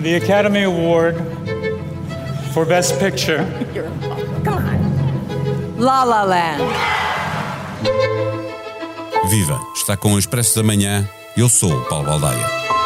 The Academy Award for Best Picture. Come on. La La Land. Viva! Está com o Expresso da Manhã. Eu sou o Paulo Baldaia.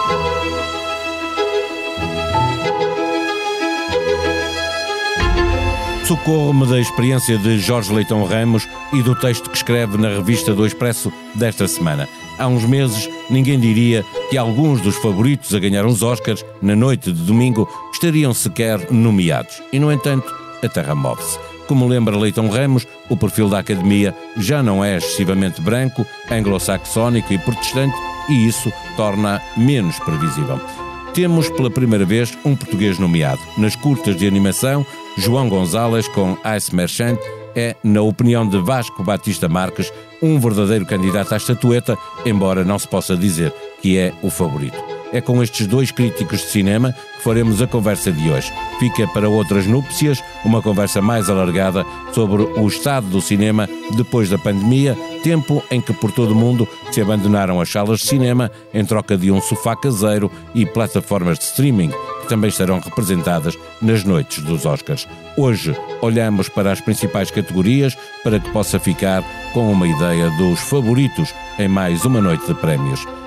Socorro-me da experiência de Jorge Leitão Ramos e do texto que escreve na revista do Expresso desta semana. Há uns meses, ninguém diria que alguns dos favoritos a ganhar os Oscars, na noite de domingo, estariam sequer nomeados. E, no entanto, a terra move-se. Como lembra Leitão Ramos, o perfil da Academia já não é excessivamente branco, anglo-saxónico e protestante, e isso torna menos previsível. Temos pela primeira vez um português nomeado. Nas curtas de animação, João Gonzalez com Ice Merchant é, na opinião de Vasco Batista Marques, um verdadeiro candidato à estatueta, embora não se possa dizer que é o favorito. É com estes dois críticos de cinema que faremos a conversa de hoje. Fica para outras núpcias uma conversa mais alargada sobre o estado do cinema depois da pandemia, tempo em que por todo o mundo se abandonaram as salas de cinema em troca de um sofá caseiro e plataformas de streaming que também estarão representadas nas noites dos Oscars. Hoje olhamos para as principais categorias para que possa ficar com uma ideia dos favoritos em mais uma noite de prémios.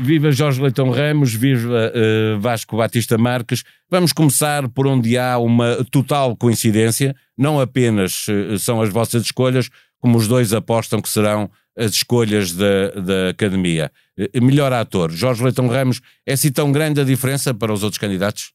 Viva Jorge Leitão Ramos, viva uh, Vasco Batista Marques. Vamos começar por onde há uma total coincidência, não apenas uh, são as vossas escolhas, como os dois apostam que serão as escolhas da, da Academia. Uh, melhor ator, Jorge Leitão Ramos, é assim tão grande a diferença para os outros candidatos?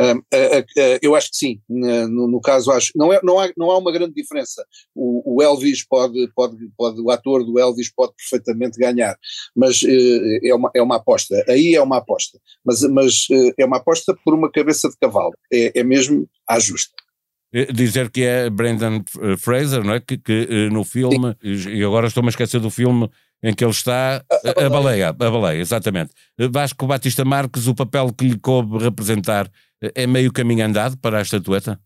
Uh, uh, uh, eu acho que sim, no, no, caso acho, não, é, não, há, não há uma grande diferença, o, o, Elvis pode, pode, pode, o ator do Elvis pode perfeitamente ganhar, mas é, uma, é uma aposta, aí é uma aposta, mas, mas é uma aposta por uma cabeça de cavalo, é, é mesmo à justa. Dizer que é Brendan Fraser, não é? Que, que no filme, sim. e agora estou-me a esquecer do filme em que ele está, a, a, a baleia, a baleia, exatamente. Vasco Batista Marques, o papel que lhe coube representar é meio caminho andado para a estatueta?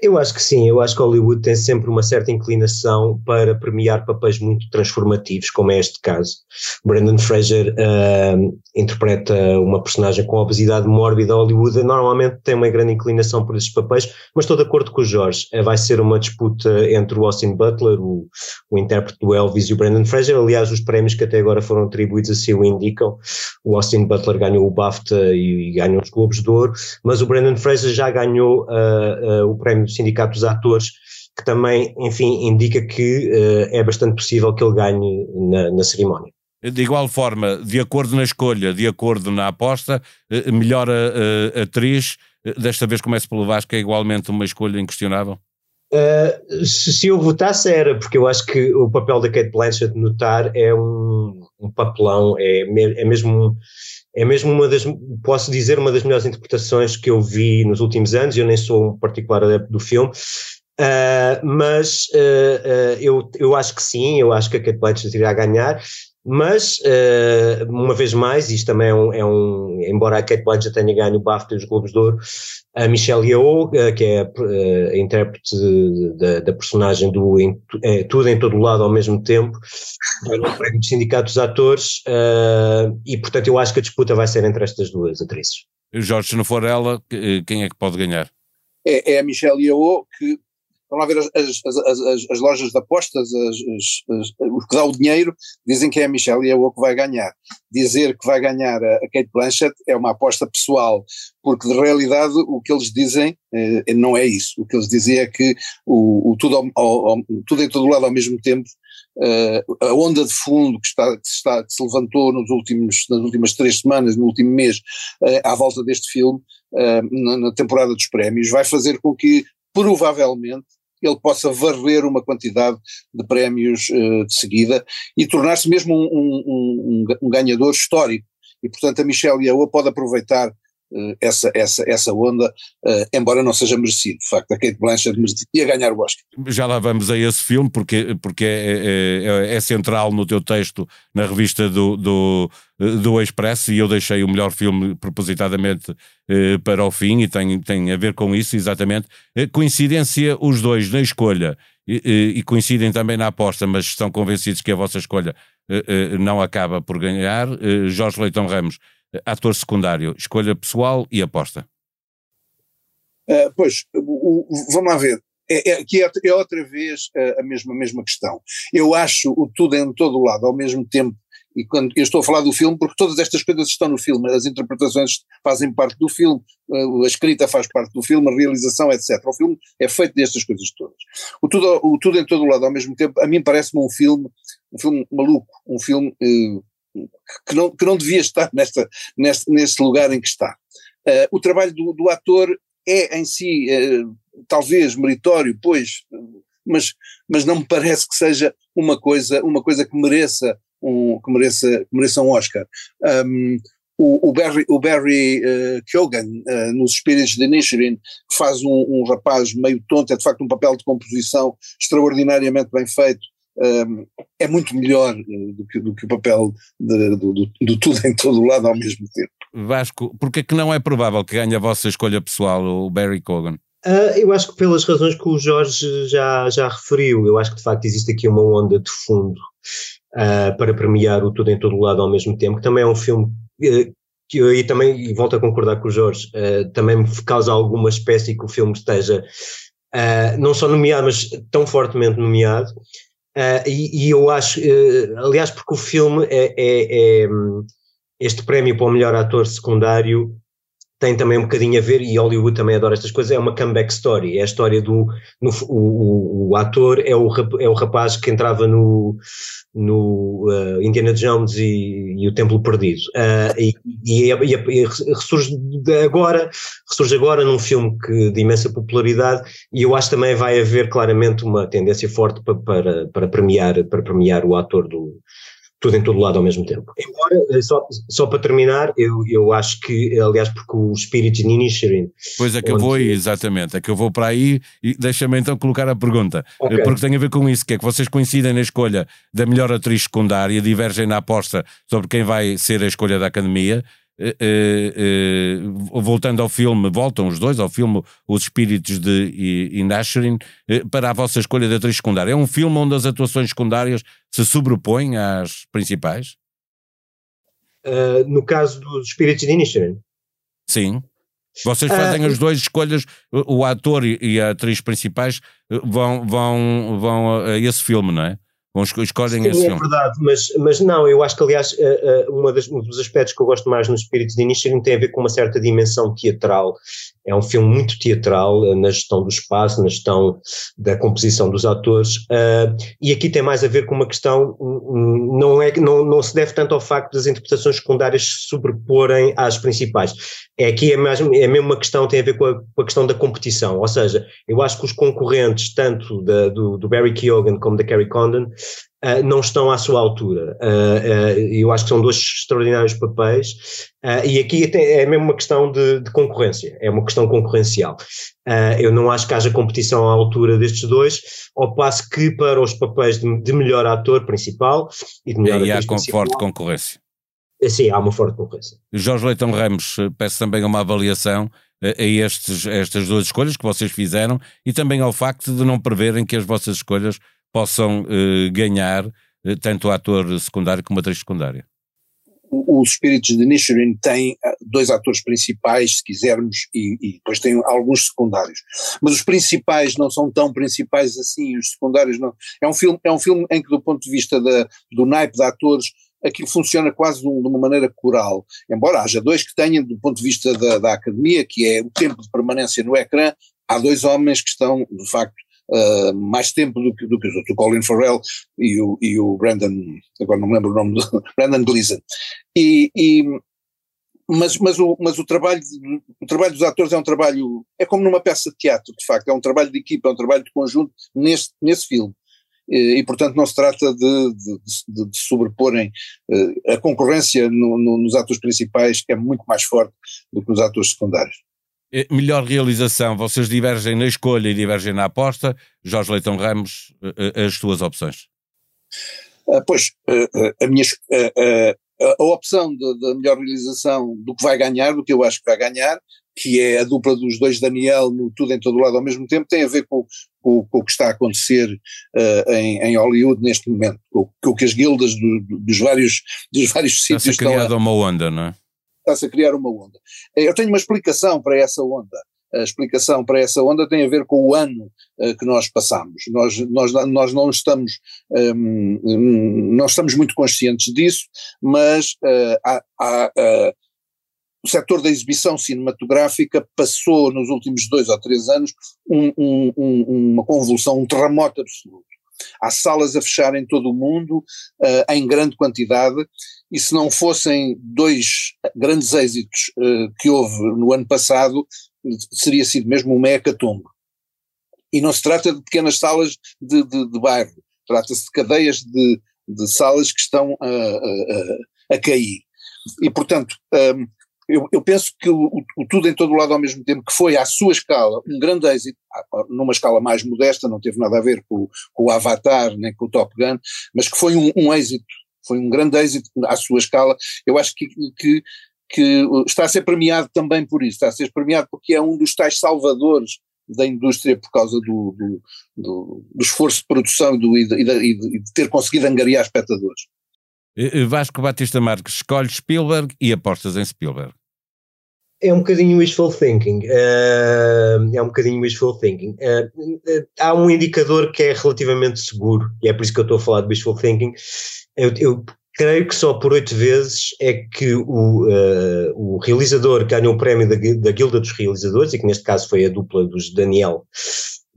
Eu acho que sim, eu acho que Hollywood tem sempre uma certa inclinação para premiar papéis muito transformativos, como é este caso. Brandon Fraser uh, interpreta uma personagem com obesidade mórbida. Hollywood normalmente tem uma grande inclinação por esses papéis, mas estou de acordo com o Jorge. Uh, vai ser uma disputa entre o Austin Butler, o, o intérprete do Elvis, e o Brandon Fraser. Aliás, os prémios que até agora foram atribuídos assim o indicam. O Austin Butler ganhou o BAFTA e, e ganhou os Globos de Ouro, mas o Brandon Fraser já ganhou uh, o prémio do Sindicato dos Atores, que também, enfim, indica que uh, é bastante possível que ele ganhe na, na cerimónia. De igual forma, de acordo na escolha, de acordo na aposta, eh, melhor uh, atriz, desta vez começo pelo Vasco, é igualmente uma escolha inquestionável? Uh, se, se, eu votasse era, porque eu acho que o papel da Kate Blanchett notar é um, um papelão, é, é mesmo é mesmo uma das, posso dizer, uma das melhores interpretações que eu vi nos últimos anos, eu nem sou um particular adepto do filme, uh, mas uh, uh, eu, eu acho que sim, eu acho que a Kate Blanchett irá ganhar, mas, uma vez mais, isto também é um, é um, embora a Kate Blanchett tenha ganho o BAFTA e os Globos de Ouro, a Michelle Yeoh, que é a, a intérprete da, da, personagem do em, é, Tudo em Todo Lado ao mesmo tempo, ganhou o prémio do Sindicato dos Atores, uh, e portanto eu acho que a disputa vai ser entre estas duas atrizes. Jorge, se não for ela, quem é que pode ganhar? É, é a Michelle Yeoh, que Vão lá ver as, as, as, as lojas de apostas, os que dá o dinheiro, dizem que é a Michelle Yeoh que vai ganhar. Dizer que vai ganhar a, a Kate Blanchett é uma aposta pessoal, porque de realidade o que eles dizem eh, não é isso. O que eles dizem é que o, o tudo, ao, ao, tudo em todo lado ao mesmo tempo Uh, a onda de fundo que, está, que, está, que se levantou nos últimos, nas últimas três semanas, no último mês, uh, à volta deste filme, uh, na, na, temporada dos prémios, vai fazer com que, provavelmente, ele possa varrer uma quantidade de prémios uh, de seguida e tornar-se mesmo um, um, um, um, ganhador histórico. E, portanto, a Michelle Yeoh pode aproveitar essa, essa, essa onda, uh, embora não seja merecido. De facto, a Kate Blanchett merecia ganhar o Oscar. Já lá vamos a esse filme, porque, porque é, é, é, é central no teu texto na revista do, do, do Expresso, e eu deixei o melhor filme propositadamente uh, para o fim, e tem, tem a ver com isso, exatamente. coincidência os dois na escolha, e, e coincidem também na aposta, mas estão convencidos que a vossa escolha não acaba por ganhar. Jorge Leitão Ramos ator secundário, escolha pessoal e aposta? Uh, pois, o, o, vamos lá ver. É, é, aqui é, é outra vez a, a, mesma, a mesma questão. Eu acho o tudo em todo o lado ao mesmo tempo, e quando eu estou a falar do filme, porque todas estas coisas estão no filme, as interpretações fazem parte do filme, a escrita faz parte do filme, a realização, etc. O filme é feito destas coisas todas. O tudo, o tudo em todo o lado ao mesmo tempo, a mim parece-me um filme, um filme maluco, um filme eh, que não, que não devia estar nesta, neste, neste lugar em que está. Uh, o trabalho do, do, ator é em si uh, talvez meritório, pois, mas, mas não me parece que seja uma coisa, uma coisa que mereça um, que mereça, que mereça um Oscar. Um, o, o, Barry, o Barry uh, Keoghan, uh, nos Espíritos de Nishirin, faz um, um, rapaz meio tonto, é de facto um papel de composição extraordinariamente bem feito, é muito melhor eh, do que, do que o papel de, do, do, do, tudo em todo o lado ao mesmo tempo. Vasco, porque é que não é provável que ganhe a vossa escolha pessoal, o Barry Cogan? Uh, eu acho que pelas razões que o Jorge já, já referiu, eu acho que de facto existe aqui uma onda de fundo uh, para premiar o tudo em todo o lado ao mesmo tempo, que também é um filme uh, que eu aí também, e volto a concordar com o Jorge, também me causa alguma espécie que o filme esteja não só nomeado, mas tão fortemente nomeado, Uh, e, e, eu acho, uh, aliás, porque o filme é, é, é, este prémio para o melhor ator secundário tem também um bocadinho a ver, e Hollywood também adora estas coisas, é uma comeback story, é a história do, no, o, o, ator é o, é o rapaz que entrava no, no uh, Indiana Jones e, e, o Templo Perdido, uh, e, e, e, ressurge agora, ressurge agora num filme que, de imensa popularidade, e eu acho também vai haver claramente uma tendência forte para, para, para premiar, para premiar o ator do, tudo em todo lado ao mesmo tempo. Embora, eh, só, só para terminar, eu, eu acho que, aliás, porque o espírito de Ninishirin. Pois é que eu vou aí, exatamente, é que eu vou para aí e deixa-me então colocar a pergunta, okay. porque tem a ver com isso, que é que vocês coincidem na escolha da melhor atriz secundária, divergem na aposta sobre quem vai ser a escolha da academia, voltando ao filme, voltam os dois ao filme Os Espíritos de Inasherin, para a vossa escolha de atriz secundária. É um filme onde as atuações secundárias se sobrepõem às principais? no caso dos Espíritos de Inisherin? Sim. Vocês fazem as duas escolhas, o ator e a atriz principais vão, vão, vão a esse filme, não é? Escolhem Sim, esse é verdade, mas, mas não, eu acho que aliás uh, uh, uma das, um dos aspectos que eu gosto mais no Espírito de Início tem a ver com uma certa dimensão teatral, é um filme muito teatral uh, na gestão do espaço, na gestão da composição dos atores, e aqui tem mais a ver com uma questão, um, não, é, não, não se deve tanto ao facto das interpretações secundárias se sobreporem às principais, é aqui é mesmo, é mesmo uma questão, tem a ver com a, com a questão da competição, ou seja, eu acho que os concorrentes, tanto da, do, do Barry Keoghan como da Carrie Condon, uh, não estão à sua altura. Uh, uh, eu acho que são dois extraordinários papéis, e aqui é mesmo uma questão de, de concorrência, é uma questão concorrencial. eu não acho que haja competição à altura destes dois, ao passo que para os papéis de, de melhor ator principal e de melhor e há com forte concorrência. Sim, há uma forte concorrência. Jorge Leitão Ramos, peço também uma avaliação a, estes, a estas duas escolhas que vocês fizeram e também ao facto de não preverem que as vossas escolhas possam uh, ganhar uh, tanto o ator secundário como a atriz secundária? Os Espíritos de Nishirin têm eh, dois atores principais, se quisermos, e, e, depois tem alguns secundários. Mas os principais não são tão principais assim, os secundários não. É um filme, é um filme em que, do ponto de vista da, do naipe de atores, aquilo funciona quase de uma maneira coral, embora haja dois que tenham, do ponto de vista da, da academia, que é o tempo de permanência no ecrã, há dois homens que estão, de facto, uh, mais tempo do que, do que os outros, o Colin Farrell e o, e o Brandon, agora não me lembro o nome, do, Brandon Gleeson. E, e, mas, mas, o, mas o, trabalho, o trabalho dos atores é um trabalho, é como numa peça de teatro, de facto, é um trabalho de equipa, é um trabalho de conjunto nesse, nesse filme. e, portanto não se trata de, de, de sobreporem a concorrência no, no, nos atores principais que é muito mais forte do que nos atores secundários. Melhor realização, vocês divergem na escolha e divergem na aposta. Jorge Leitão Ramos, as suas opções. Pois, a minha a opção da melhor realização do que vai ganhar, do que eu acho que vai ganhar, que é a dupla dos dois Daniel no Tudo em Todo Lado ao mesmo tempo, tem a ver com, com, com o que está a acontecer uh, em, em, Hollywood neste momento, com, o que as guildas do, dos vários, dos vários sítios estão a... A uma onda, não é? Está-se a criar uma onda. Eu tenho uma explicação para essa onda a explicação para essa onda tem a ver com o ano uh, que nós passamos. Nós, nós, nós não estamos, um, ehm, nós estamos muito conscientes disso, mas uh, há, há uh, o setor da exibição cinematográfica passou nos últimos dois ou três anos um, um, uma convulsão, um terremoto absoluto. Há salas a fechar em todo o mundo, uh, em grande quantidade, e se não fossem dois grandes êxitos uh, que houve no ano passado, seria sido mesmo uma hecatombe. E não se trata de pequenas salas de, de, de bairro, trata-se de cadeias de, de, salas que estão a, a, a cair. E, portanto, um, eu, eu, penso que o, o, Tudo em Todo Lado ao mesmo tempo, que foi à sua escala um grande êxito, numa escala mais modesta, não teve nada a ver com, com o Avatar nem com o Top Gun, mas que foi um, um êxito, foi um grande êxito à sua escala, eu acho que, que que está a ser premiado também por isso, está a ser premiado porque é um dos tais salvadores da indústria por causa do, do, do, do esforço de produção e, do, e, de, e, de, ter conseguido angariar espectadores. Vasco Batista Marques escolhe Spielberg e apostas em Spielberg. É um bocadinho wishful thinking. Uh, é um bocadinho wishful thinking. Uh, há um indicador que é relativamente seguro, e é por isso que eu estou a falar de wishful thinking. Eu, eu creio que só por oito vezes é que o, o realizador ganhou o prémio da, da Guilda dos Realizadores, e que neste caso foi a dupla dos Daniel,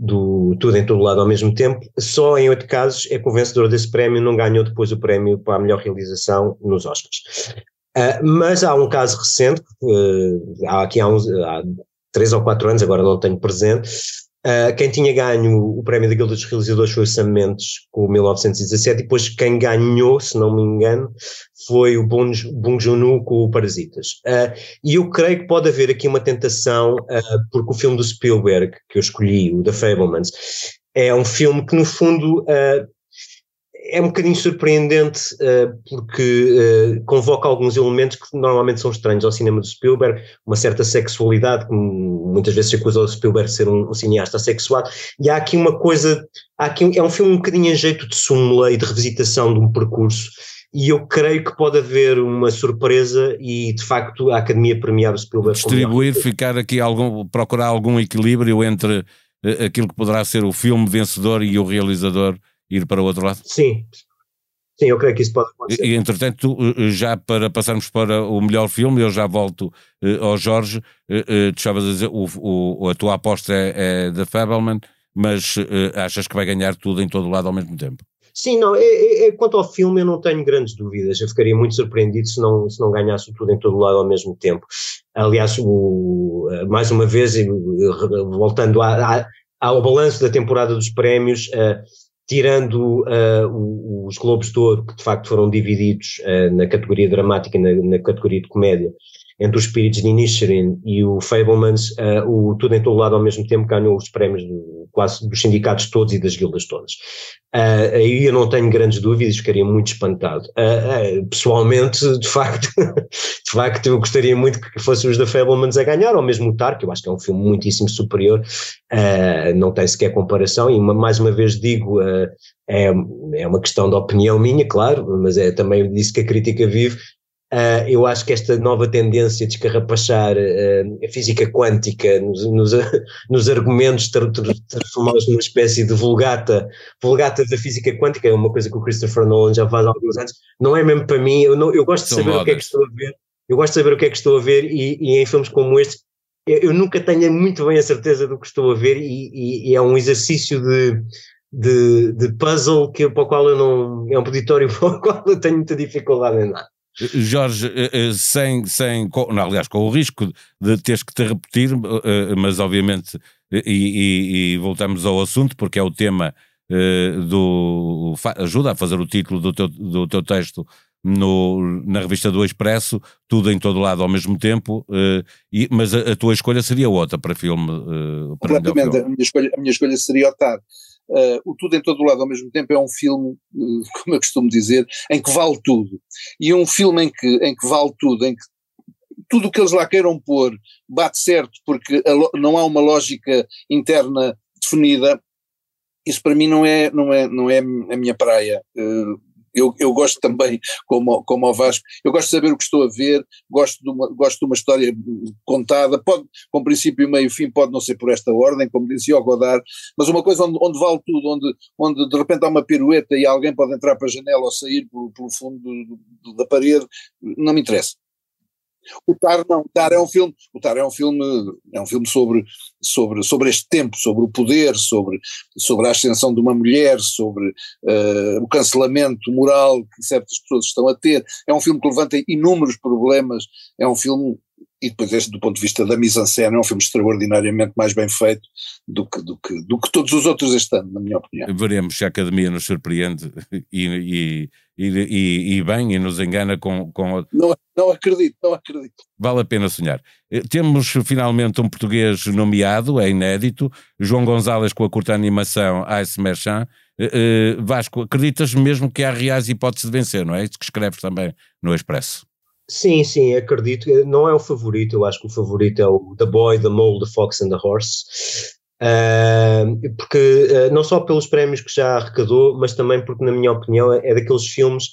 do Tudo em Todo Lado ao mesmo tempo, só em oito casos é que o vencedor desse prémio não ganhou depois o prémio para a melhor realização nos Oscars. Uh, mas há um caso recente, uh, há aqui há, uns, há três ou quatro anos, agora não tenho presente, Uh, quem tinha ganho o prémio da Guilda dos Realizadores foi o Sam Mendes com o 1917 e depois quem ganhou, se não me engano, foi o Bong, Joon-ho com o Parasitas. Uh, e eu creio que pode haver aqui uma tentação, uh, porque o filme do Spielberg que eu escolhi, o The Fablemans, é um filme que no fundo é um bocadinho surpreendente uh, porque uh, convoca alguns elementos que normalmente são estranhos ao cinema do Spielberg, uma certa sexualidade, que muitas vezes se acusa o Spielberg de ser um, um, cineasta sexuado, e há aqui uma coisa, há aqui, é um filme um bocadinho em jeito de súmula e de revisitação de um percurso, e eu creio que pode haver uma surpresa e de facto a Academia premiar o Spielberg. Distribuir, ficar aqui algum, procurar algum equilíbrio entre uh, aquilo que poderá ser o filme vencedor e o realizador ir para o outro lado? Sim, Sim, eu creio que isso pode acontecer. E, entretanto, eh, já para passarmos para o melhor filme, eu já volto uh, ao Jorge, tu estavas a dizer, o, o, a tua aposta é, é The Fableman, mas achas que vai ganhar tudo em todo lado ao mesmo tempo? Sim, não, é, é, é, quanto ao filme eu não tenho grandes dúvidas, eu ficaria muito surpreendido se não, se não ganhasse tudo em todo lado ao mesmo tempo. Aliás, o, mais uma vez, voltando a, a, ao balanço da temporada dos prémios, uh, tirando uh, os Globos de Ouro, que de facto foram divididos uh, na categoria dramática e na, na, categoria de comédia, entre os Spirits de Inisherin e o Fablemans, uh, o Tudo em Todo Lado ao mesmo tempo ganhou os prémios do, quase dos sindicatos todos e das guildas todas. Uh, aí eu não tenho grandes dúvidas, ficaria muito espantado. Uh, pessoalmente, de facto, de facto, eu gostaria muito que fossem os da Fablemans a ganhar, ou mesmo o Tar, que eu acho que é um filme muitíssimo superior, não tem sequer comparação, e uma, mais uma vez digo, é, é uma questão de opinião minha, claro, mas é também disso que a crítica vive, Uh, eu acho que esta nova tendência de escarrapachar uh, a física quântica nos, nos, nos argumentos, transformá-los numa espécie de vulgata, vulgata da física quântica, é uma coisa que o Christopher Nolan já faz há alguns anos, não é mesmo para mim, eu, não, eu gosto de saber o que é que estou a ver, eu gosto de saber o que é que estou a ver e, e em filmes como este eu, eu, nunca tenho muito bem a certeza do que estou a ver e, e, e é um exercício de, de, de, puzzle que, para o qual eu não, é um peditório para o qual eu tenho muita dificuldade em nada. Jorge, eh, eh, sem, sem não, aliás, com o risco de teres que te repetir, eh, mas obviamente, e, e, e, voltamos ao assunto, porque é o tema do, ajuda a fazer o título do teu, do teu texto no, na revista do Expresso, tudo em todo lado ao mesmo tempo, uh, e, mas a, a, tua escolha seria outra para filme? Uh, para Completamente, a minha, escolha, a minha escolha seria o TAR. Uh, o Tudo em Todo Lado ao mesmo tempo é um filme, como eu costumo dizer, em que vale tudo. E um filme em que, em que vale tudo, em que tudo o que eles lá queiram pôr bate certo porque não há uma lógica interna definida, isso para mim não é, não é, não é a minha praia. Uh, eu, eu gosto também, como, como ao Vasco, eu gosto de saber o que estou a ver, gosto de uma, gosto de uma história contada, pode, com princípio, meio e fim, pode não ser por esta ordem, como dizia o Godard, mas uma coisa onde, onde vale tudo, onde, onde de repente há uma pirueta e alguém pode entrar para a janela ou sair pelo, fundo do, do, da parede, não me interessa. O Tar não, o Tar é um filme, o Tar é um filme, é um filme sobre, sobre, sobre este tempo, sobre o poder, sobre, sobre a ascensão de uma mulher, sobre uh, o cancelamento moral que certas pessoas estão a ter. É um filme que levanta inúmeros problemas, é um filme e depois este do ponto de vista da mise-en-scène é um filme extraordinariamente mais bem feito do que, do, que, do que todos os outros este ano, na minha opinião. Veremos se a Academia nos surpreende e, e, e, e bem e nos engana com... com... Não, não acredito, não acredito. Vale a pena sonhar. Eh, temos finalmente um português nomeado, é inédito, João Gonzalez com a curta animação Ice Merchant. Uh, Vasco, acreditas mesmo que há reais hipóteses de vencer, não é? Isso que escreves também no Expresso. Sim, sim, acredito. Não é o favorito, eu acho que o favorito é o The Boy, The Mole, The Fox and the Horse. Uh, porque uh, não só pelos prémios que já arrecadou, mas também porque, na minha opinião, é, é daqueles filmes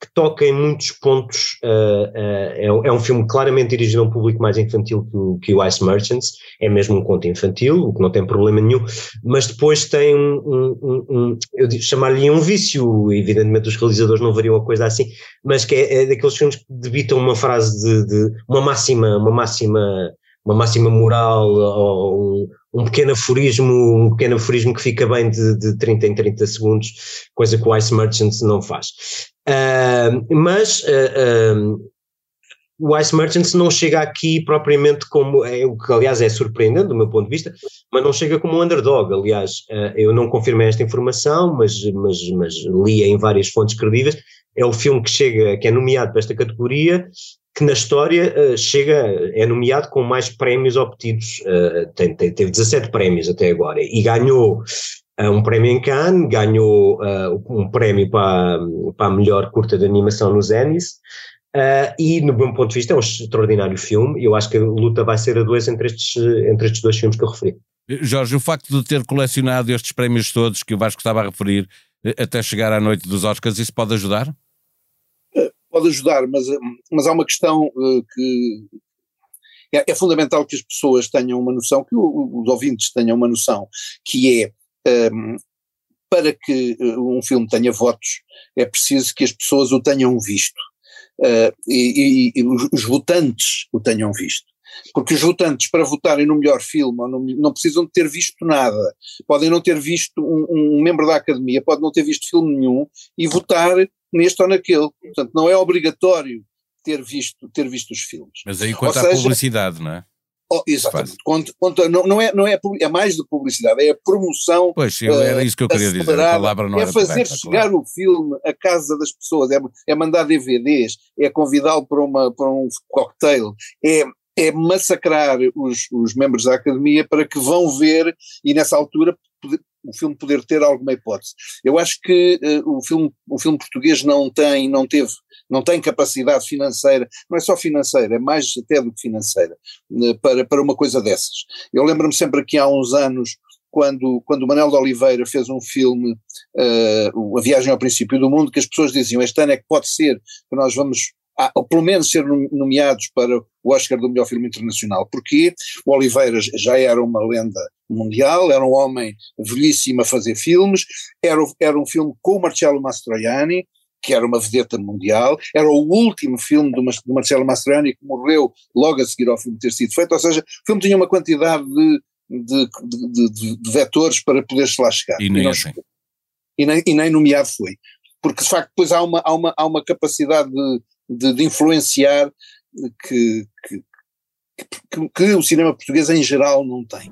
que toca em muitos pontos. Uh, uh, é, um, é, um, filme claramente dirigido a um público mais infantil que, que o Ice Merchants, é mesmo um conto infantil, o que não tem problema nenhum, mas depois tem um, um, um eu chamar-lhe um vício, evidentemente os realizadores não variam a coisa assim, mas que é, é daqueles filmes que debitam uma frase de, de, uma máxima, uma máxima, uma máxima moral ou um, pequeno aforismo, um pequeno aforismo que fica bem de, de 30 em 30 segundos, coisa que o Ice Merchants não faz. Uh, mas uh, o Ice Merchants não chega aqui propriamente como, é, o que aliás é surpreendente do meu ponto de vista, mas não chega como um underdog. Aliás, eu não confirmei esta informação, mas, mas, mas li em várias fontes credíveis. É o filme que chega, que é nomeado para esta categoria, que na história chega, é nomeado com mais prémios obtidos. tem, tem, teve 17 prémios até agora e ganhou um prémio em Cannes, ganhou um prémio para, para a melhor curta de animação nos Emmys, uh, e no meu ponto de vista é um extraordinário filme, eu acho que a luta vai ser a dois entre estes, entre estes dois filmes que eu referi. Jorge, o facto de ter colecionado estes prémios todos que o Vasco estava a referir eh, até chegar à noite dos Oscars, isso pode ajudar? Pode ajudar, mas, mas há uma questão uh, que é, é, fundamental que as pessoas tenham uma noção, que os ouvintes tenham uma noção, que é um, para que eh, um filme tenha votos, é preciso que as pessoas o tenham visto. Uh, e, e, e, os votantes o tenham visto. Porque os votantes, para votarem no melhor filme, não precisam de ter visto nada. Podem não ter visto um, um, membro da academia, pode não ter visto filme nenhum e votar neste ou naquele. Portanto, não é obrigatório ter visto, ter visto os filmes. Mas aí quanto à publicidade, não é? Oh, exatamente. Conta, conta, não, não, é, não é, é mais de publicidade, é a promoção. Pois, era isso que eu queria dizer. A palavra não é fazer correta, chegar claro. o filme à casa das pessoas, é, é mandar DVDs, é convidá-lo para, uma, para um cocktail, é, é massacrar os, os membros da academia para que vão ver e nessa altura o filme poder ter alguma hipótese. Eu acho que uh, o, filme, o filme português não tem, não teve, não tem capacidade financeira, não é só financeira, é mais até do que financeira, uh, para, para uma coisa dessas. Eu lembro-me sempre que há uns anos, quando, quando o Manuel de Oliveira fez um filme, uh, A Viagem ao Princípio do Mundo, que as pessoas diziam, este ano é que pode ser que nós vamos ou pelo menos ser nomeados para o Oscar do melhor filme internacional, porque o Oliveira já era uma lenda mundial, era um homem velhíssimo a fazer filmes, era, era um filme com o Marcello Mastroianni, que era uma vedeta mundial, era o último filme do, do Marcello Mastroianni que morreu logo a seguir ao filme ter sido feito, ou seja, o filme tinha uma quantidade de, de, de, de, de vetores para poder-se lá chegar. E nem, e, assim. e, nem, e nem nomeado foi. Porque de facto depois há uma, há uma, há uma capacidade de, de, de influenciar que, que, que, que o cinema português em geral não tem.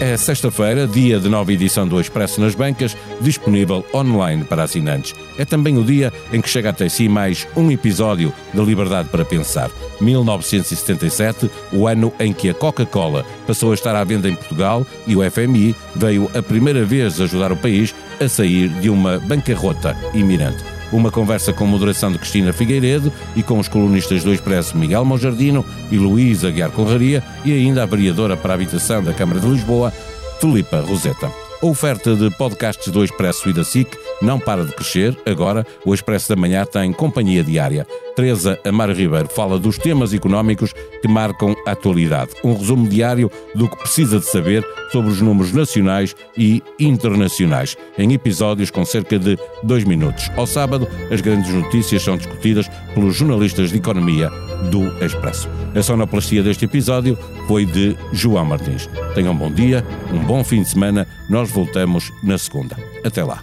É sexta-feira, dia de nova edição do Expresso nas Bancas, disponível online para assinantes. É também o dia em que chega até si mais um episódio da Liberdade para Pensar. 1977, o ano em que a Coca-Cola passou a estar à venda em Portugal e o FMI veio a primeira vez ajudar o país a sair de uma bancarrota iminente. Uma conversa com moderação de Cristina Figueiredo e com os colunistas do Expresso Miguel Monjardino e Luís Aguiar Conraria e ainda a vereadora para a habitação da Câmara de Lisboa, Filipa Roseta. A oferta de podcasts do Expresso e da SIC não para de crescer. Agora, o Expresso da Manhã tem companhia diária. Teresa Amaro Ribeiro fala dos temas económicos que marcam a atualidade. Um resumo diário do que precisa de saber sobre os números nacionais e internacionais, em episódios com cerca de dois minutos. Ao sábado, as grandes notícias são discutidas pelos jornalistas de economia do Expresso. A sonoplastia deste episódio foi de João Martins. Tenham um bom dia, um bom fim de semana. Nós voltamos na segunda. Até lá.